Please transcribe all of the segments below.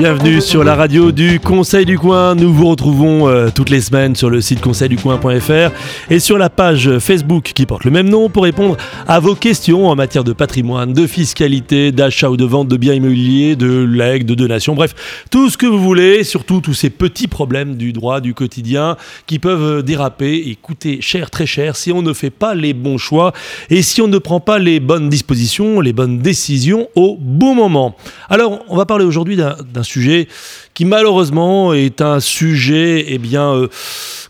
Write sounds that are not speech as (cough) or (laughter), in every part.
Bienvenue sur la radio du Conseil du Coin. Nous vous retrouvons euh, toutes les semaines sur le site conseilducoin.fr et sur la page Facebook qui porte le même nom pour répondre à vos questions en matière de patrimoine, de fiscalité, d'achat ou de vente de biens immobiliers, de legs, de donations, bref, tout ce que vous voulez, surtout tous ces petits problèmes du droit du quotidien qui peuvent déraper et coûter cher, très cher si on ne fait pas les bons choix et si on ne prend pas les bonnes dispositions, les bonnes décisions au bon moment. Alors, on va parler aujourd'hui d'un qui malheureusement est un sujet, eh bien, euh,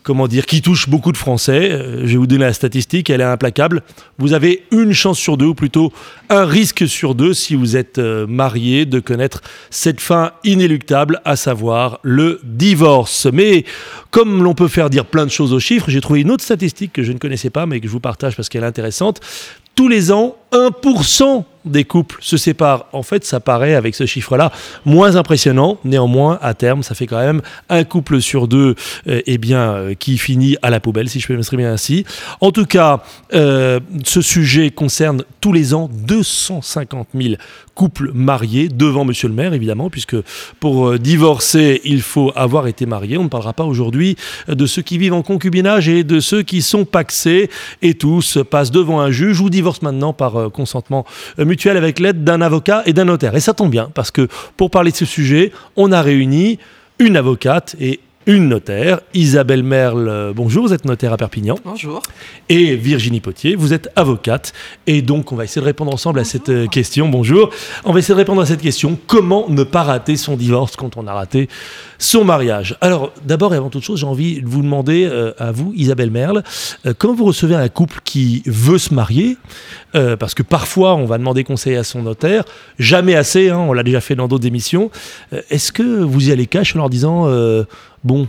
comment dire, qui touche beaucoup de Français. Euh, je vais vous donner la statistique, elle est implacable. Vous avez une chance sur deux, ou plutôt un risque sur deux, si vous êtes euh, marié, de connaître cette fin inéluctable, à savoir le divorce. Mais comme l'on peut faire dire plein de choses aux chiffres, j'ai trouvé une autre statistique que je ne connaissais pas, mais que je vous partage parce qu'elle est intéressante. Tous les ans, 1% des couples se séparent. En fait, ça paraît avec ce chiffre-là moins impressionnant. Néanmoins, à terme, ça fait quand même un couple sur deux euh, eh bien, euh, qui finit à la poubelle, si je peux m'exprimer ainsi. En tout cas, euh, ce sujet concerne tous les ans 250 000 couples mariés devant monsieur le maire, évidemment, puisque pour divorcer, il faut avoir été marié. On ne parlera pas aujourd'hui de ceux qui vivent en concubinage et de ceux qui sont paxés et tous passent devant un juge ou divorcent maintenant par consentement avec l'aide d'un avocat et d'un notaire. Et ça tombe bien, parce que pour parler de ce sujet, on a réuni une avocate et une notaire, Isabelle Merle, euh, bonjour, vous êtes notaire à Perpignan. Bonjour. Et Virginie Potier, vous êtes avocate. Et donc, on va essayer de répondre ensemble à cette euh, question. Bonjour. On va essayer de répondre à cette question. Comment ne pas rater son divorce quand on a raté son mariage? Alors, d'abord et avant toute chose, j'ai envie de vous demander euh, à vous, Isabelle Merle, comment vous recevez un couple qui veut se marier Parce que parfois, on va demander conseil à son notaire. Jamais assez, hein, on l'a déjà fait dans d'autres émissions. Est-ce que vous y allez cash en leur disant bon,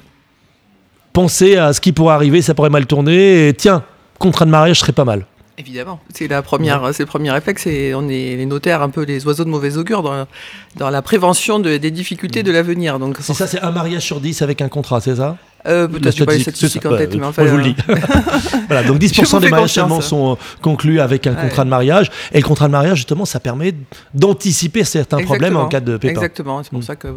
pensez à ce qui pourrait arriver, ça pourrait mal tourner, et tiens, contrat de mariage serait pas mal. Évidemment, c'est la première, c'est le premier réflexe. Et on est les notaires un peu les oiseaux de mauvais augure dans, dans la prévention des difficultés de l'avenir. Donc c'est ça, c'est un mariage sur dix avec un contrat, c'est ça? Euh, Peut-être je pas les statistiques en tête, mais enfin. Je vous le dis. (laughs) voilà, donc (laughs) 10% des mariages seulement sont euh, conclus avec un contrat de mariage. Et le contrat de mariage, justement, ça permet d'anticiper certains problèmes en cas de pépin. Exactement. C'est pour mm. ça que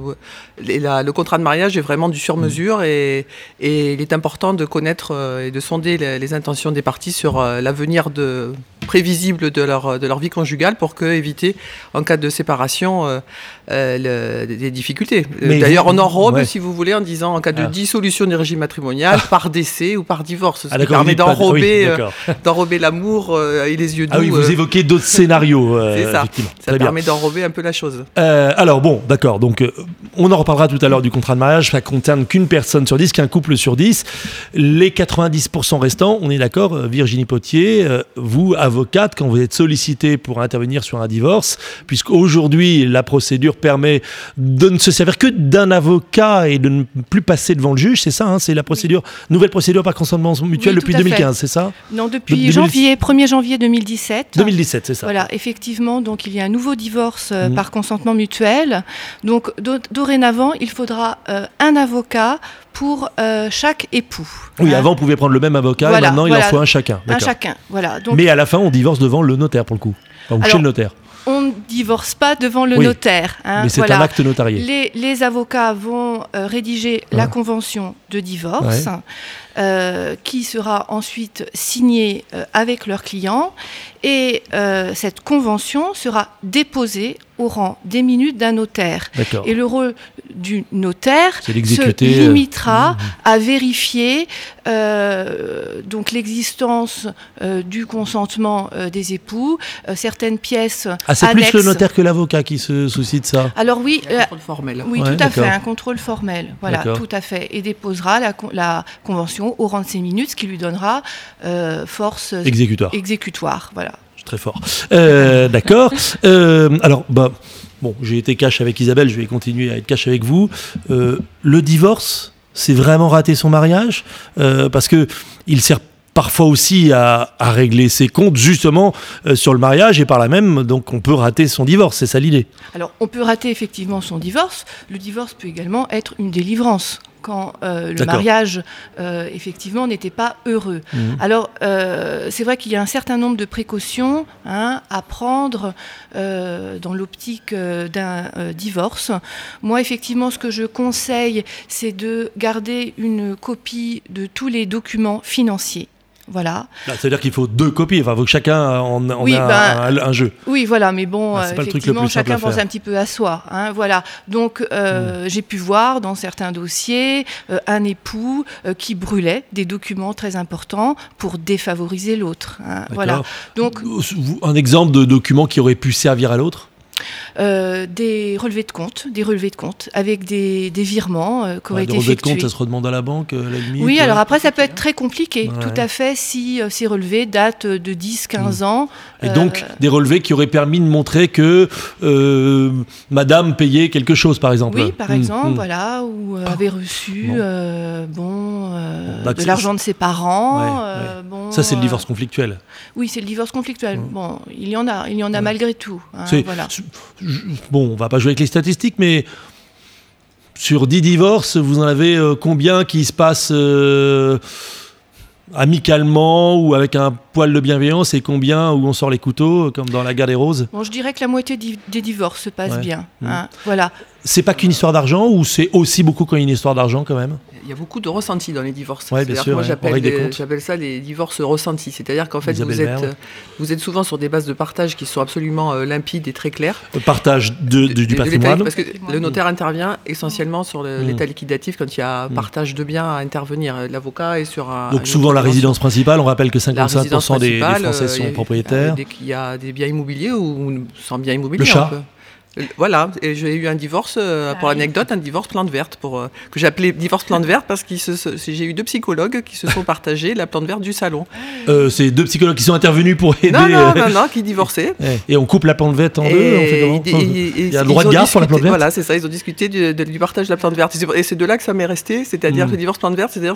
le contrat de mariage est vraiment du sur-mesure mm. et, et, il est important de connaître euh, et de sonder les, intentions des parties sur euh, l'avenir de prévisible de leur, de leur vie conjugale pour que, éviter, en cas de séparation, euh, euh, des difficultés. Euh, d'ailleurs, on enrobe, si vous voulez, en disant en cas de ah. dissolution du régime matrimonial, ah. par décès ou par divorce. Ça ah, permet d'enrober (laughs) d'enrober l'amour et les yeux doux. Ah oui, vous évoquez d'autres scénarios. (laughs) C'est ça. Ça permet d'enrober un peu la chose. alors bon, d'accord. Donc, on en reparlera tout à l'heure du contrat de mariage. Ça concerne qu'une personne sur dix, qu'un couple sur dix. Les 90% restants, on est d'accord, Virginie Potier, vous, avocate, quand vous êtes sollicité pour intervenir sur un divorce, puisqu'aujourd'hui, la procédure permet de ne se servir que d'un avocat et de ne plus passer devant le juge, c'est ça hein, C'est la procédure, nouvelle procédure par consentement mutuel depuis 2015, c'est ça Non, depuis janvier, 1er janvier 2017. 2017, c'est ça. Voilà, effectivement, donc il y a un nouveau divorce euh, mmh. par consentement mutuel. Donc dorénavant, il faudra euh, un avocat pour euh, chaque époux. Oui, avant on pouvait prendre le même avocat, et maintenant il en faut un chacun. Un chacun, voilà. Mais à la fin, on divorce devant le notaire pour le coup, ou chez le notaire on ne divorce pas devant le notaire. Hein, mais c'est un acte notarié. Les, avocats vont euh, rédiger la convention de divorce. Euh, qui sera ensuite signée euh, avec leur client. Et cette convention sera déposée au rang des minutes d'un notaire. Et le rôle du notaire se limitera mmh, mmh. à vérifier donc l'existence du consentement des époux, certaines pièces. Ah, c'est plus le notaire que l'avocat qui se soucie de ça. Alors oui, un contrôle formel. Oui, tout à fait, un contrôle formel. Voilà, tout à fait, et déposera la, la convention au rang de ses minutes, ce qui lui donnera euh, force exécutoire. exécutoire. Voilà. Très fort. Euh, d'accord. Euh, alors, bah, bon, j'ai été cash avec Isabelle, je vais continuer à être cash avec vous. le divorce, c'est vraiment rater son mariage? Parce que il sert parfois aussi à, régler ses comptes justement sur le mariage et par là même donc on peut rater son divorce, c'est ça l'idée? Alors on peut rater effectivement son divorce, le divorce peut également être une délivrance quand le mariage, effectivement, n'était pas heureux. Mmh. Alors, c'est vrai qu'il y a un certain nombre de précautions hein, à prendre dans l'optique d'un divorce. Moi, effectivement, ce que je conseille, c'est de garder une copie de tous les documents financiers voilà. C'est-à-dire qu'il faut deux copies, enfin, il faut que chacun en, en ait ben, un, jeu. Oui, voilà, mais bon, ah, effectivement, chacun pense un petit peu à soi. Hein, voilà. Donc, euh, hmm. j'ai pu voir dans certains dossiers euh, un époux euh, qui brûlait des documents très importants pour défavoriser l'autre. Hein, voilà. Donc, un exemple de document qui aurait pu servir à l'autre? Euh, des relevés de compte, des relevés de compte avec des, virements euh, qui auraient été effectués. Des relevés de compte, ça se redemande à la banque, euh, la limite Oui, alors après, ça peut être très compliqué, tout à fait, si ces relevés datent de 10-15 hmm. ans. Et donc, des relevés qui auraient permis de montrer que madame payait quelque chose, par exemple. Oui, par hmm, exemple, hmm. voilà, ou avait reçu bon. de l'argent de ses parents. Bon, ça, c'est le divorce conflictuel. Oui, c'est le divorce conflictuel. Bon, il y en a, il y en a malgré tout. Hein, voilà bon, on va pas jouer avec les statistiques, mais sur 10 divorces, vous en avez euh, combien qui se passent euh, amicalement ou avec un poil de bienveillance et combien où on sort les couteaux, comme dans la guerre des roses? Bon, je dirais que la moitié des divorces se passent bien. Hein, voilà. C'est pas qu'une histoire d'argent ou c'est aussi beaucoup quand une histoire d'argent quand même? Y a beaucoup de ressentis dans les divorces. Ouais, bien sûr, moi j'appelle ça les divorces ressentis. C'est-à-dire qu'en fait vous êtes, vous êtes souvent sur des bases de partage qui sont absolument euh, limpides et très claires. Le partage de, du patrimoine Parce que le notaire intervient essentiellement sur hmm. l'état liquidatif quand il y a hmm. partage de biens à intervenir. L'avocat est sur un. Donc souvent la résidence principale, on rappelle que 55% des, des, Français sont euh, propriétaires. Il y a des biens immobiliers ou sans biens immobiliers. Le chat voilà, et j'ai eu un divorce, euh, pour l'anecdote, un divorce plante verte, pour, euh, que j'ai appelé divorce plante verte parce que j'ai eu deux psychologues qui se sont partagés la plante verte du salon. Euh, c'est deux psychologues qui sont intervenus pour aider. Non, non, non, non qui divorçaient. (laughs) Et on coupe la plante verte en deux, on fait comment Il y a le droit de garde pour la plante verte Voilà, c'est ça, ils ont discuté du, partage de la plante verte. Et c'est de là que ça m'est resté, c'est-à-dire hmm. le divorce plante verte, c'est-à-dire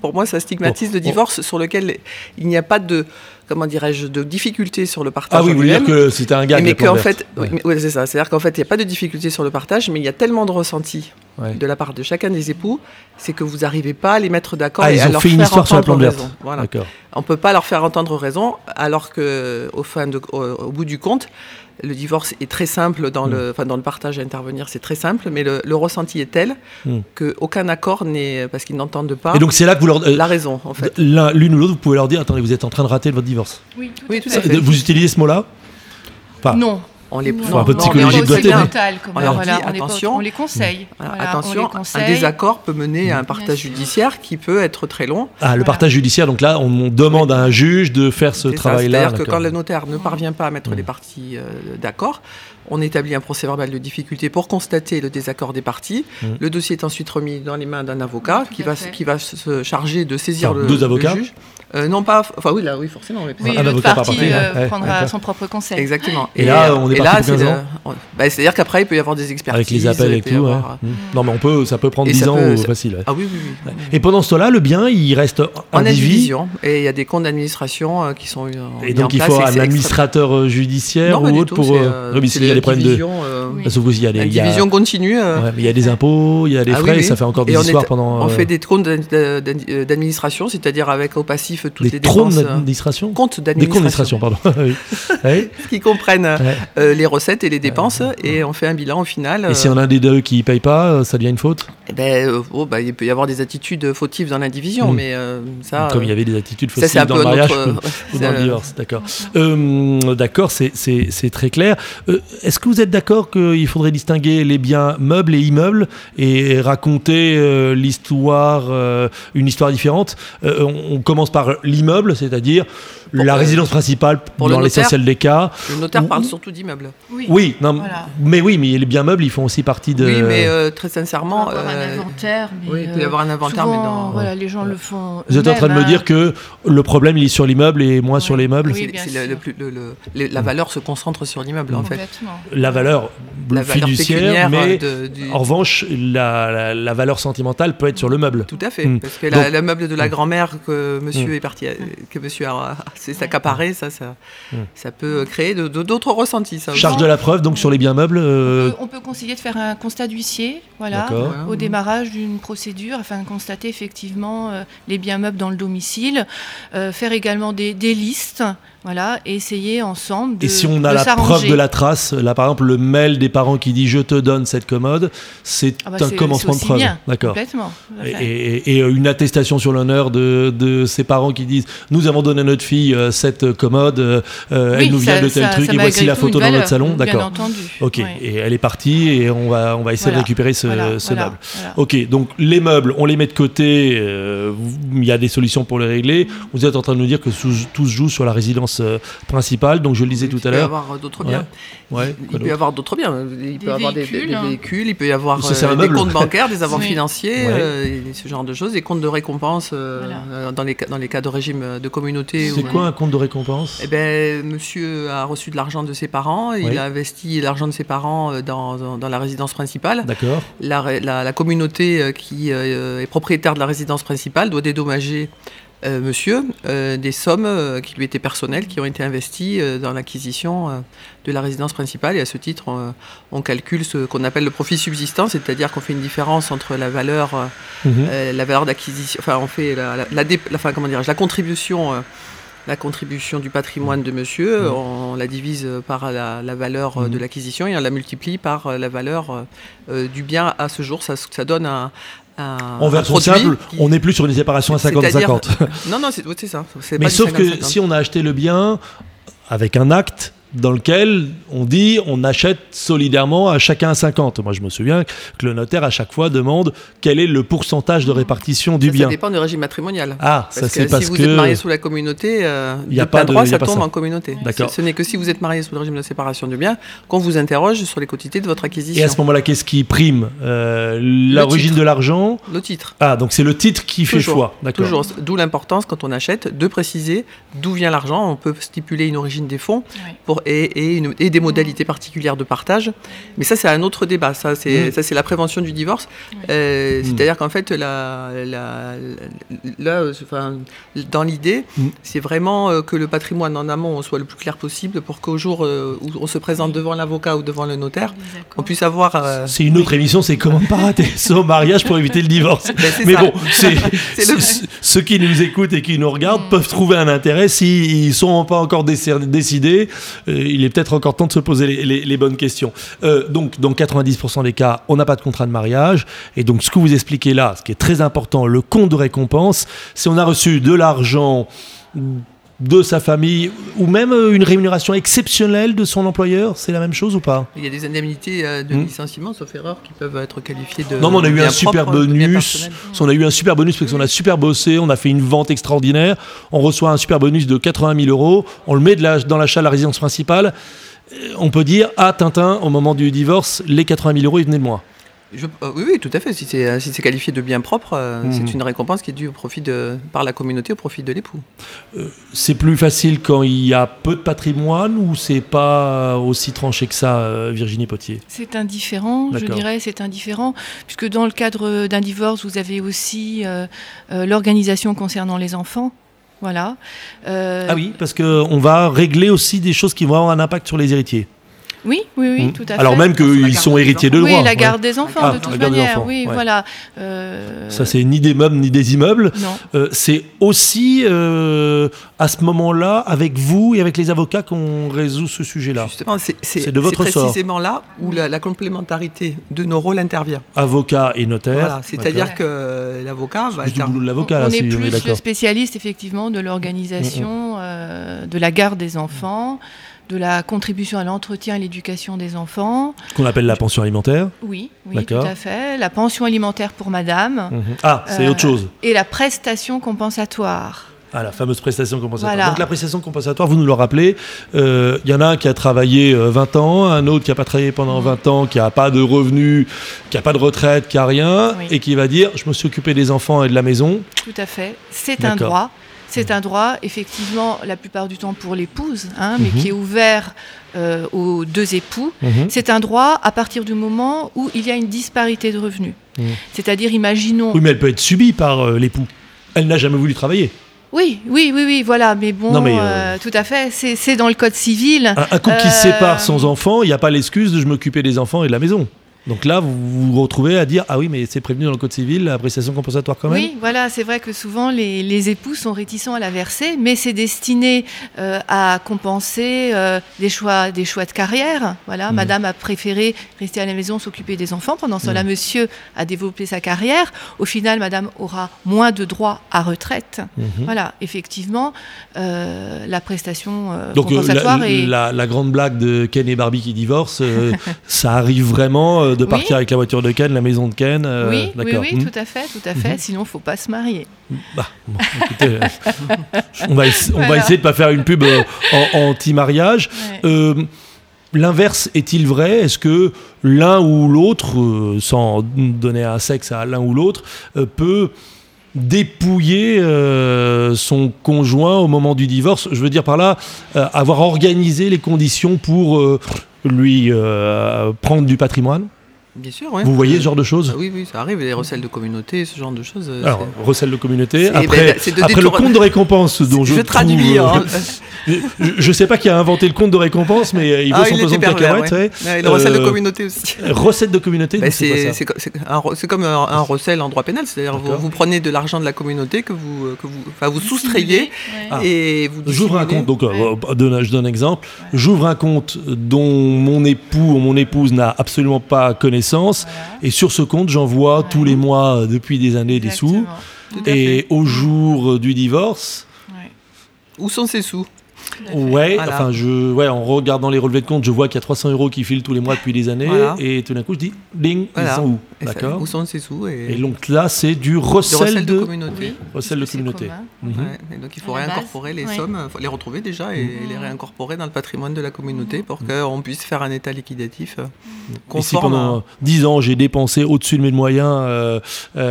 pour moi ça stigmatise le divorce sur lequel il n'y a pas de comment dirais-je, de difficultés sur le partage. Ah oui, vous voulez dire que c'était un gag. Mais qu'en fait, oui, c'est ça. C'est-à-dire qu'en fait, il n'y a pas de difficultés sur le partage, mais il y a tellement de ressentis de la part de chacun des époux, c'est que vous n'arrivez pas à les mettre d'accord ah, et à leur fait faire une histoire sur la raison. Voilà. On ne peut pas leur faire entendre raison, alors que au, fin de, au bout du compte, le divorce est très simple dans, le, mm. enfin, dans le partage à intervenir, c'est très simple, mais le, ressenti est tel mm. qu'aucun accord n'est. parce qu'ils n'entendent pas. Et donc c'est là que vous leur. Euh, la raison, en fait. L'une ou l'autre, vous pouvez leur dire attendez, vous êtes en train de rater votre divorce. Oui, tout, oui, tout à fait. Vous utilisez ce mot-là? Non on les un peu de psychologie de beauté. On leur dit attention, on les conseille. attention, un désaccord peut mener à un partage judiciaire qui peut être très long. Ah, le partage judiciaire, donc là, on demande à un juge de faire ce travail-là. C'est-à-dire que quand le notaire ne parvient pas à mettre les parties euh, d'accord, on établit un procès verbal de difficulté pour constater le désaccord des parties. Mmh. Le dossier est ensuite remis dans les mains d'un avocat qui va, qui va se charger de saisir le, deux avocats. juge. Euh, non pas, enfin oui là oui forcément. Oui, un avocat partie euh, prendra son propre conseil. Exactement. Et, là on est parti pour 15 ans. Bah, C'est-à-dire qu'après il peut y avoir des expertises. Avec les appels et tout. Euh, mmh. Non mais on peut, ça peut prendre 10 ans peut, facile. Ah oui oui. oui. Et pendant ce temps-là, le bien il reste en indivision et il y a des comptes d'administration qui sont. Et donc il faut un administrateur judiciaire ou autre pour. Y a des problèmes de. La division continue. Il y a des impôts, il y a des ah frais, ça fait encore des histoires pendant. On fait des comptes d'administration, c'est-à-dire avec au passif toutes les dépenses. Euh, d'administration? Comptes d'administration. pardon. (laughs) (laughs) qui comprennent euh, les recettes et les dépenses, et on fait un bilan au final. Et si on a un des deux qui ne paye pas, ça devient une faute? Eh ben, oh, bah, Il peut y avoir des attitudes fautives dans l'indivision, hmm. mais ça. Comme il y avait des attitudes fautives dans le mariage (laughs) ou dans le divorce, d'accord. d'accord, c'est très clair. Est-ce que vous êtes d'accord qu'il faudrait distinguer les biens meubles et immeubles et raconter l'histoire, une histoire différente? On commence par l'immeuble, c'est-à-dire la résidence principale dans l'essentiel des cas. Le notaire parle surtout d'immeuble. Oui, non, mais oui, mais les biens meubles, ils font aussi partie de. Oui, mais euh, très sincèrement. Il peut y avoir un euh, inventaire. oui, il peut y avoir un inventaire, mais non. Voilà, les gens le font. Vous êtes en train de me dire que le problème, il est sur l'immeuble et moins sur les meubles? Oui, La valeur se concentre sur l'immeuble, en fait. La valeur, la valeur fiduciaire, mais de- du- en revanche, la, la- la valeur sentimentale peut être sur le meuble. Tout à fait, Mm. parce que la- Donc- le meuble de la Mm. grand-mère que monsieur Mm. est parti, que monsieur a s'est accaparé, ça, ça, Mm. ça peut créer de- de- d'autres ressentis. Ça. Charge de la preuve, donc sur les biens meubles. euh, On peut- On peut conseiller de faire un constat d'huissier, voilà, au démarrage d'une procédure, afin de constater effectivement euh, les biens meubles dans le domicile, euh, faire également des, des listes, voilà, et essayer ensemble de Et si on a la preuve de la trace, là par exemple le mail des parents qui dit je te donne cette commode, c'est Ah bah, un commencement de preuve. D'accord. Et, fait. et- et une attestation sur l'honneur de, de ses parents qui disent nous avons donné à notre fille euh, cette commode, euh, euh, Oui, elle nous vient ça- de tel ça- truc ça et voici la photo dans notre salon. D'accord. entendu. Ok. ouais. Et elle est partie et on va on va essayer de récupérer ce, Voilà, ce voilà, meuble. Ok, donc les meubles, on les met de côté, euh, il y a des solutions pour les régler. Vous êtes en train de nous dire que tout se joue sur la résidence euh, principale, donc je le disais Il tout peut à y l'heure. avoir d'autres biens. Ouais, il quoi peut y avoir d'autres biens. Il peut y avoir des, véhicules, des hein. véhicules, il peut y avoir euh, des comptes bancaires, des avoirs Oui. financiers, Ouais. euh, ce genre de choses, des comptes de récompense euh, Voilà. euh, dans, les, cas- dans les cas de régime de communauté. C'est quoi un compte de récompense? Eh ben, monsieur a reçu de l'argent de ses parents, il a investi l'argent de ses parents euh, dans, dans- dans la résidence principale. D'accord. La, ré- la- la communauté qui euh, est propriétaire de la résidence principale doit dédommager euh, monsieur euh, des sommes euh, qui lui étaient personnelles, qui ont été investies dans l'acquisition de la résidence principale. Et à ce titre, on, on calcule ce qu'on appelle le profit subsistant, c'est-à-dire qu'on fait une différence entre la valeur, Mhm. la valeur d'acquisition, enfin on fait la, la, la dé- la- enfin, comment dirais-je, la contribution. la contribution du patrimoine de monsieur, Mhm. on la divise par la, la valeur de Mhm. l'acquisition et on la multiplie par la valeur euh, du bien à ce jour. Ça, ça donne un, un, En un version produit simple, qui- on n'est plus sur une séparation à C'est-à-dire- 50-50. Non, non, c'est ça. Mais sauf que 50-50. si on a acheté le bien avec un acte dans lequel on dit on achète solidairement à chacun à 50. Moi, je me souviens que le notaire à chaque fois demande quel est le pourcentage de répartition du Ça, bien. ça dépend du régime matrimonial. Ah, ça Parce c'est que si vous que êtes marié sous la communauté, euh, Il y a de pas plein de- droit, a ça pas tombe ça. en communauté. D'accord. Ce, ce n'est que si vous êtes marié sous le régime de séparation de biens qu'on vous interroge sur les quotités de votre et acquisition. à ce moment-là, qu'est-ce qui prime Euh, L'origine titre. de l'argent Le titre. Ah, donc c'est le titre qui fait Toujours, choix. D'accord. Toujours. D'où l'importance quand on achète de préciser d'où vient l'argent. On peut stipuler une origine des fonds Oui. pour, et, et une- et des modalités particulières de partage. Mais ça, c'est un autre débat. Ça, c'est Mm. ça, c'est la prévention du divorce. Euh, C'est-à-dire qu'en fait, la, la- la- là, enfin, dans l'idée, Mm. c'est vraiment euh, que le patrimoine en amont soit le plus clair possible pour qu'au jour euh, où on se présente devant l'avocat ou devant le notaire, on puisse avoir. euh, C'est une autre émission, c'est comment ne pas rater (laughs) son mariage pour éviter le divorce. Ben, c'est Mais ça. bon, c'est- (laughs) ceux qui nous écoutent et qui nous regardent peuvent trouver un intérêt. S'ils ne sont pas encore décidés, il est peut-être encore temps de se poser les, bonnes questions. Euh, donc, dans 90% des cas, on n'a pas de contrat de mariage. Et donc, ce que vous expliquez là, ce qui est très important, le compte de récompense, c'est on a reçu de l'argent de sa famille ou même euh, une rémunération exceptionnelle de son employeur, c'est la même chose ou pas? Il y a des indemnités euh, de Mm. licenciement, sauf erreur, qui peuvent être qualifiées de. Non, mais on a eu un super bonus. On a eu un super bonus parce qu'on a super bossé, on a fait une vente extraordinaire. On reçoit un super bonus de 80 000 euros. On le met de la- dans l'achat de la résidence principale. Euh, On peut dire, ah Tintin, au moment du divorce, les 80 000 euros, ils venaient de moi. Je- euh, oui, oui, tout à fait. Si c'est si c'est qualifié de bien propre, euh, Mhm. c'est une récompense qui est due au profit de, par la communauté au profit de l'époux. C'est plus facile quand il y a peu de patrimoine ou c'est pas aussi tranché que ça, euh, Virginie Potier? C'est indifférent, je dirais, c'est indifférent, puisque dans le cadre d'un divorce, vous avez aussi euh, euh, l'organisation concernant les enfants. Voilà. Euh, Ah oui, parce qu'on va régler aussi des choses qui vont avoir un impact sur les héritiers. Oui, oui, oui, Mm. tout à Alors fait. même Sur la qu'ils sont héritiers de enfants. droit. Oui, la ouais. garde des enfants, Ah, de la toute garde des manière. enfants, oui, ouais. voilà. Euh, Ça, c'est ni des meubles ni des immeubles. Non. Euh, c'est aussi euh, à ce moment-là, avec vous et avec les avocats, qu'on résout ce sujet-là. Justement, c'est C'est de votre c'est sort. précisément là où la, la complémentarité de nos rôles intervient. Avocat et notaire. Voilà, C'est-à-dire que l'avocat va C'est du inter- boulot de l'avocat, on là, est si on est plus le spécialiste effectivement de l'organisation euh, de la garde des enfants, de la contribution à l'entretien et l'éducation des enfants. Ce qu'on appelle la pension alimentaire. Oui, oui, tout à fait. La pension alimentaire pour madame. Mhm. Ah, c'est Euh, autre chose. Et la prestation compensatoire. Ah, la fameuse prestation compensatoire. Voilà. Donc la prestation compensatoire, vous nous le rappelez, euh, il y en a un qui a travaillé euh, 20 ans, un autre qui n'a pas travaillé pendant Mhm. 20 ans, qui n'a pas de revenus, qui n'a pas de retraite, qui n'a rien, Oui. et qui va dire, je me suis occupé des enfants et de la maison. Tout à fait. C'est un droit. C'est un droit, effectivement, la plupart du temps pour l'épouse, hein, mais Mhm. qui est ouvert euh, aux deux époux. Mhm. C'est un droit à partir du moment où il y a une disparité de revenus. Mhm. C'est-à-dire, imaginons. Oui, mais elle peut être subie par euh, l'époux. Elle n'a jamais voulu travailler. Oui, oui, oui, oui, voilà, mais bon, Non, mais, euh, euh, tout à fait, c'est dans le code civil. Un, un couple qui se sépare sans enfants, il n'y a pas l'excuse de je m'occuper des enfants et de la maison. Donc là, vous vous retrouvez à dire ah oui, mais c'est prévenu dans le code civil, la prestation compensatoire quand même? Oui, voilà, c'est vrai que souvent les, les époux sont réticents à la verser, mais c'est destiné euh, à compenser euh, des, choix, des choix de carrière. Voilà, Mhm. madame a préféré rester à la maison, s'occuper des enfants. Pendant ce temps-là, Mhm. monsieur a développé sa carrière. Au final, madame aura moins de droits à retraite. Mhm. Voilà, effectivement, euh, la prestation Donc compensatoire la, est. la- la grande blague de Ken et Barbie qui divorcent, (laughs) ça arrive vraiment euh, de Oui. partir avec la voiture de Ken, la maison de Ken. euh, oui, oui, oui, Hmm. tout à fait, tout à fait. Sinon, faut pas se marier. Bah, bon, écoutez, euh, (laughs) on, va essayer de pas faire une pub euh, en, anti-mariage. Ouais. L'inverse est-il vrai? Est-ce que l'un ou l'autre, sans donner un sexe à l'un ou l'autre, peut dépouiller euh, son conjoint au moment du divorce? Je veux dire par là, euh, avoir organisé les conditions pour euh, lui prendre du patrimoine? Bien sûr. Vous voyez ce genre de choses Ah oui, oui, ça arrive, les recels de communauté, ce genre de choses. euh, Alors, c'est- recel de communauté. C'est- Après, ben, de après le compte de récompense dont je, je traduis. trouve, hein. euh, (laughs) je ne sais pas qui a inventé le compte de récompense, mais euh, il vaut Ah, son pesant de cacahuètes. ouais. ouais. Ouais, et le recel de Euh, communauté aussi. Recette de communauté, Ben, c'est comme un, un recel en droit pénal, c'est-à-dire vous, vous prenez de l'argent de la communauté que vous, euh, que vous, enfin, vous soustrayez Ouais. Ah. et vous J'ouvre un compte, donc euh, euh, je donne un exemple. J'ouvre un compte dont mon époux ou mon épouse n'a absolument pas connaissance, Voilà. et sur ce compte, j'envoie Ouais. tous les mois euh, depuis des années des sous. Et fait. au jour euh, du divorce, Ouais. Où sont ces sous? Ouais, Voilà. enfin, je, ouais, en regardant les relevés de compte, je vois qu'il y a 300 euros qui filent tous les mois depuis des années, Voilà. et tout d'un coup, je dis, ding, Voilà. ils sont où D'accord. Où sont ces sous et, Et donc là, c'est du recel, recel de, de, communauté. Oui, recel de communauté. commun. Mhm. Ouais, et donc il faut réincorporer base, les ouais. sommes, faut les retrouver déjà et Mhm. les réincorporer dans le patrimoine de la communauté Mhm. pour qu'on puisse faire un état liquidatif euh, Et si pendant à- 10 ans j'ai dépensé au-dessus de mes moyens euh,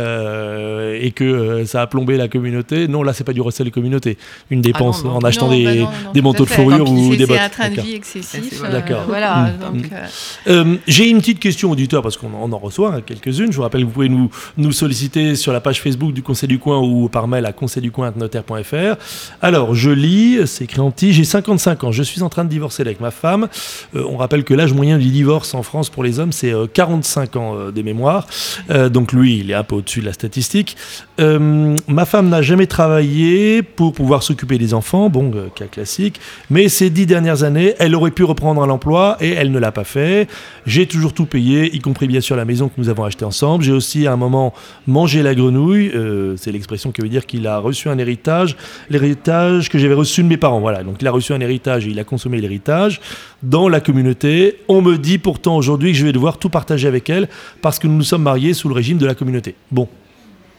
euh, et que euh, ça a plombé la communauté, non, là c'est pas du recel de communauté. Une dépense non, non. en achetant Non, des, bah non, non, des manteaux de fourrure ou des bottes. C'est un train de D'accord. vie excessif. euh, D'accord. Voilà. Mm. donc, euh, Euh, j'ai une petite question auditeur parce qu'on en- reçoit hein, quelques-unes. Je vous rappelle que vous pouvez nous, nous solliciter sur la page Facebook du Conseil du Coin ou par mail à conseilducoin.notaire.fr. Alors, je lis, c'est écrit en petit, j'ai 55 ans, je suis en train de divorcer avec ma femme. Euh, on rappelle que l'âge moyen du divorce en France pour les hommes, c'est euh, 45 ans euh, de mémoire. Euh, donc lui, il est un peu au-dessus de la statistique. Euh, ma femme n'a jamais travaillé pour pouvoir s'occuper des enfants, bon, euh, cas classique. Mais ces dix dernières années, elle aurait pu reprendre un emploi et elle ne l'a pas fait. J'ai toujours tout payé, y compris bien sûr la maison que nous avons achetée ensemble. J'ai aussi à un moment mangé la grenouille. euh, c'est l'expression qui veut dire qu'il a reçu un héritage, l'héritage que j'avais reçu de mes parents. Voilà, donc il a reçu un héritage et il a consommé l'héritage dans la communauté. On me dit pourtant aujourd'hui que je vais devoir tout partager avec elle parce que nous nous sommes mariés sous le régime de la communauté. Bon,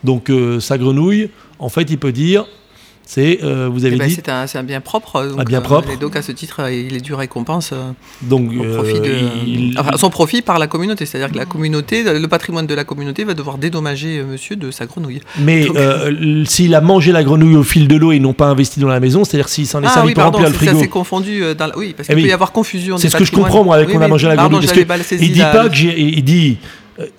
donc euh, sa grenouille, en fait, il peut dire, c'est, euh, vous Eh avez ben, dit, c'est un, bien propre. Donc, Un bien euh, propre. et donc à ce titre, euh, il est dû récompense donc au profit de, il- enfin, son profit par la communauté. C'est-à-dire que la communauté, le patrimoine de la communauté va devoir dédommager monsieur de sa grenouille. Mais Donc- s'il a mangé la grenouille au fil de l'eau et non pas investi dans la maison, c'est-à-dire s'il s'en est Ah servi oui, pour pardon, remplir le c'est- ça frigo. s'est confondu dans la- Oui, parce Eh qu'il oui. peut y avoir confusion. C'est ce que je comprends moi avec Oui, on a mangé la pardon, grenouille. Parce que pas il dit la- pas que j'ai, il dit,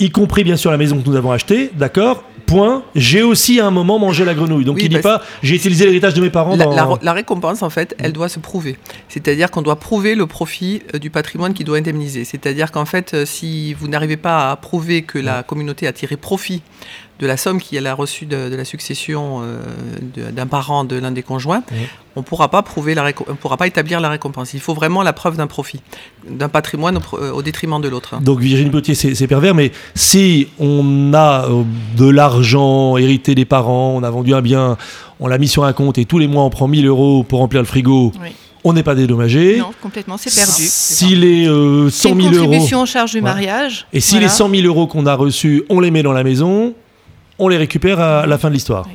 y compris bien sûr la maison que nous avons achetée, d'accord. Point. J'ai aussi à un moment mangé la grenouille. Donc Oui, il dit parce- pas j'ai utilisé l'héritage de mes parents La, dans. la- la récompense, en fait, elle doit se prouver. C'est-à-dire qu'on doit prouver le profit euh, du patrimoine qui doit indemniser. C'est-à-dire qu'en fait, euh, si vous n'arrivez pas à prouver que la communauté a tiré profit de la somme qu'elle a reçue de, de la succession euh, d'un parent de l'un des conjoints, on ne pourra pas prouver la réco- on pourra pas établir la récompense. Il faut vraiment la preuve d'un profit, d'un patrimoine au, euh, au détriment de l'autre. Donc Virginie Potier, c'est pervers, mais si on a euh, de l'argent hérité des parents, on a vendu un bien, on l'a mis sur un compte et tous les mois on prend 1000 euros pour remplir le frigo, Oui. on n'est pas dédommagé. Non, complètement, c'est perdu. Si les euh, C'est 100 une 000 euros, contribution en charge du Voilà. mariage. et si voilà. les 100 000 euros qu'on a reçus, on les met dans la maison, on les récupère à la fin de l'histoire.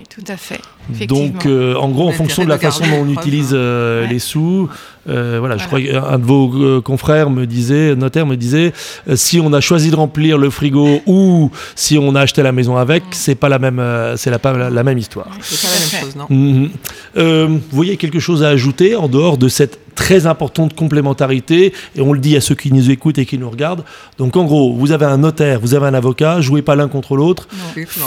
Donc, euh, en gros, en fonction de la façon dont on utilise euh, les sous, euh, voilà, je crois qu'un de vos confrères me disait, notaire me disait, si on a choisi de remplir le frigo ou si on a acheté la maison avec, mm. c'est pas la même, c'est la, pas la, même histoire. C'est pas la même chose, non. Mm-hmm. vous voyez quelque chose à ajouter en dehors de cette très importante complémentarité, et on le dit à ceux qui nous écoutent et qui nous regardent. Donc en gros, vous avez un notaire, vous avez un avocat, jouez pas l'un contre l'autre,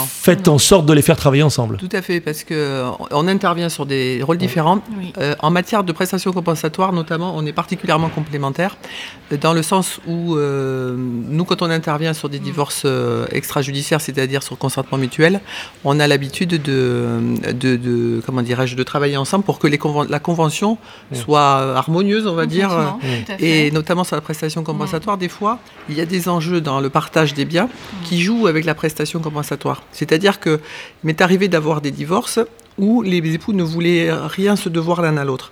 faites en sorte de les faire travailler ensemble. Tout à fait, parce que on intervient sur des rôles différents. Euh, en matière de prestations compensatoires, notamment, on est particulièrement complémentaires, euh, dans le sens où euh, nous, quand on intervient sur des mm. divorces extrajudiciaires, c'est-à-dire sur consentement mutuel, on a l'habitude de, de, comment dirais-je, de travailler ensemble pour que les la convention mm. soit harmonieuse, on va dire, et notamment sur la prestation compensatoire. Des fois, il y a des enjeux dans le partage des biens qui jouent avec la prestation compensatoire. C'est-à-dire que m'est arrivé d'avoir des divorces où les époux ne voulaient rien se devoir l'un à l'autre.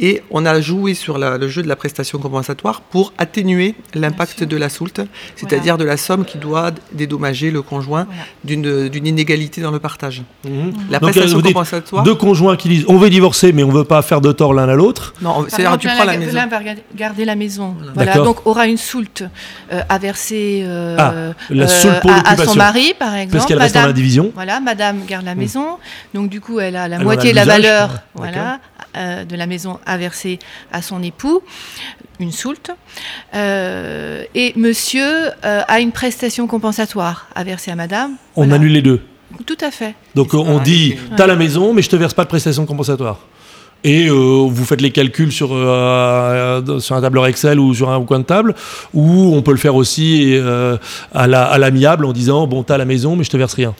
Et on a joué sur le jeu de la prestation compensatoire pour atténuer l'impact de la soulte, c'est-à-dire de la somme qui doit dédommager le conjoint d'une inégalité dans le partage. Mhm. La prestation compensatoire. Deux conjoints qui disent on veut divorcer, mais on ne veut pas faire de tort l'un à l'autre. Non, c'est-à-dire tu prends la maison. L'un va garder la maison. Voilà, donc aura une soulte euh, à verser euh, ah, la soulte pour euh, à, son mari, par exemple. Parce qu'elle reste dans la division. Voilà, madame garde la mm. maison. Donc du coup, elle a la moitié de la valeur voilà, de la maison à verser à son époux, une soulte. Euh, et monsieur euh, a une prestation compensatoire à verser à madame. On annule les deux. Tout à fait. Donc on dit, t'as la maison, mais je te verse pas de prestation compensatoire. Et euh, vous faites les calculs sur, sur un tableur Excel ou sur un coin de table, ou on peut le faire aussi à l'amiable en disant, bon, t'as la maison, mais je te verse rien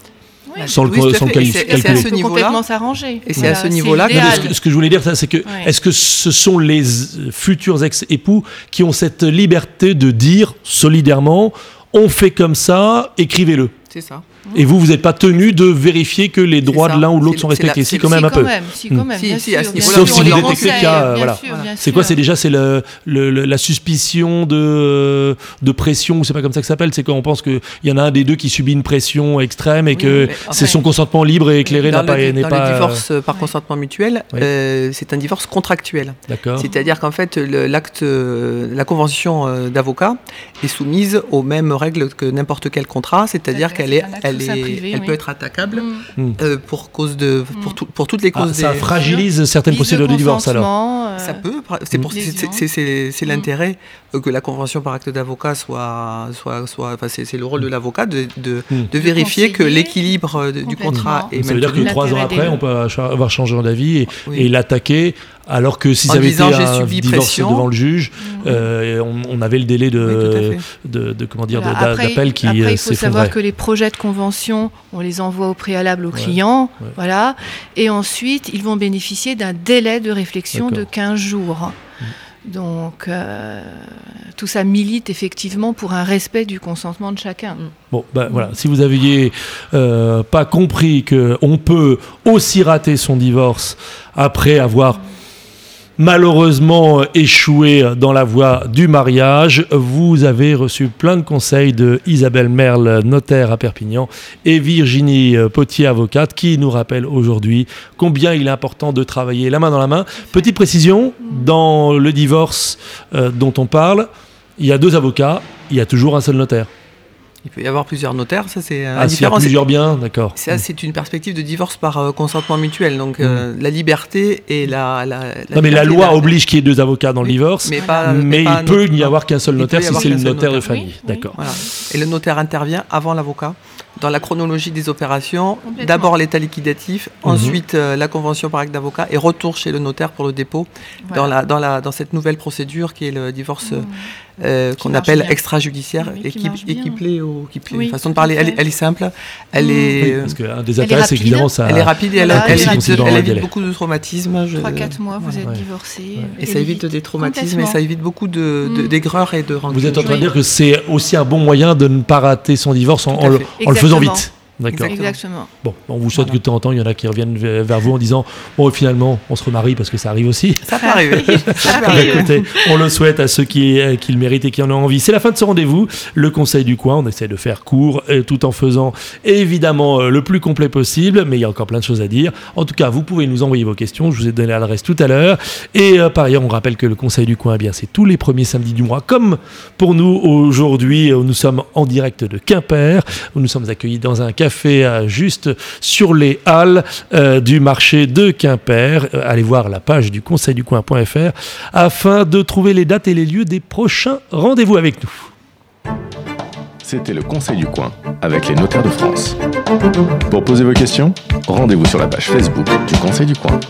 sans le sans calculer. C'est à ce complètement s'arranger. Et c'est à ce niveau-là que ce que je voulais dire, c'est que est-ce que ce sont les futurs ex-époux qui ont cette liberté de dire solidairement, on fait comme ça, écrivez-le. C'est ça. Et vous, vous n'êtes pas tenu de vérifier que les droits de l'un ou de l'autre sont respectés. Si, quand même un peu. Si, quand même, bien sûr, Sauf si vous détectez qu'il y a. Voilà. C'est quoi C'est déjà c'est le, la suspicion de, de pression, ou c'est pas comme ça que ça s'appelle. C'est quand on pense qu'il y en a un des deux qui subit une pression extrême et que c'est son consentement libre et éclairé n'est pas. Dans pas, le divorce par consentement mutuel, euh, c'est un divorce contractuel. C'est-à-dire qu'en fait, l'acte, la convention euh, d'avocat est soumise aux mêmes règles que n'importe quel contrat, c'est-à-dire qu'elle est elle, peut être attaquable mm. Mm. Euh, pour, cause de, pour, mm. pour toutes les causes. Ah, ça fragilise certaines procédures de divorce alors euh, Ça peut, c'est l'intérêt euh, que la convention par acte d'avocat soit. soit, soit c'est le rôle de l'avocat de, de, de, vérifier que l'équilibre du contrat est Ça veut dire que trois ans après, on peut avoir changé d'avis et, l'attaquer alors que s'ils avaient été un divorce devant le juge, on, avait le délai de, de, comment dire d'appel qui Après, il faut savoir que les projets de convention, on les envoie au préalable aux clients, voilà, et ensuite ils vont bénéficier d'un délai de réflexion de 15 jours. Mm. Donc euh, tout ça milite effectivement pour un respect du consentement de chacun. Mm. Bon, ben voilà, si vous aviez euh, pas compris qu'on peut aussi rater son divorce après avoir malheureusement échoué dans la voie du mariage. Vous avez reçu plein de conseils de Isabelle Merle, notaire à Perpignan, et Virginie Potier, avocate, qui nous rappelle aujourd'hui combien il est important de travailler la main dans la main. Petite précision, dans le divorce euh, dont on parle, il y a deux avocats, il y a toujours un seul notaire. Il peut y avoir plusieurs notaires, ça c'est ah, il y a plusieurs biens, d'accord. Ça c'est une perspective de divorce par euh, consentement mutuel, donc euh, mm. la liberté et la. la, non mais la loi oblige qu'il y ait deux avocats dans le divorce, mais, mais, il peut n'y avoir qu'un seul notaire si c'est le notaire de famille, d'accord. Et le notaire intervient avant l'avocat dans la chronologie des opérations. D'abord l'état liquidatif, mhm. ensuite euh, la convention par acte d'avocat et retour chez le notaire pour le dépôt dans, la, dans, la, dans cette nouvelle procédure qui est le divorce. Mhm. Euh, qu'on appelle extrajudiciaire et qui, plaît au qui plaît. façon de parler, elle, est simple, elle mmh. est. parce qu'un des intérêts, c'est évidemment ça. Elle est rapide et elle, évite, beaucoup de traumatismes. 3-4 mois, vous êtes divorcé. Et ça évite des traumatismes et ça évite beaucoup mmh. d'aigreur et de rancune. Vous êtes en train de dire que c'est aussi un bon moyen de ne pas rater son divorce en, le faisant vite. D'accord. Exactement. Bon, on vous souhaite que de temps en temps, il y en a qui reviennent vers vous en disant Bon, finalement, on se remarie parce que ça arrive aussi. Ça peut arriver. (laughs) ça peut arriver. Écoutez, on le souhaite à ceux qui, qui le méritent et qui en ont envie. C'est la fin de ce rendez-vous. Le conseil du coin, on essaie de faire court euh, tout en faisant évidemment euh, le plus complet possible, mais il y a encore plein de choses à dire. En tout cas, vous pouvez nous envoyer vos questions. Je vous ai donné l'adresse tout à l'heure. Et euh, par ailleurs, on rappelle que le conseil du coin, eh bien, c'est tous les premiers samedis du mois, comme pour nous aujourd'hui, nous sommes en direct de Quimper, où nous sommes accueillis dans un café juste sur les halles du marché de Quimper. allez voir la page du conseil du coin.fr afin de trouver les dates et les lieux des prochains rendez-vous avec nous. C'était le Conseil du coin avec les notaires de France. Pour poser vos questions, rendez-vous sur la page Facebook du Conseil du coin.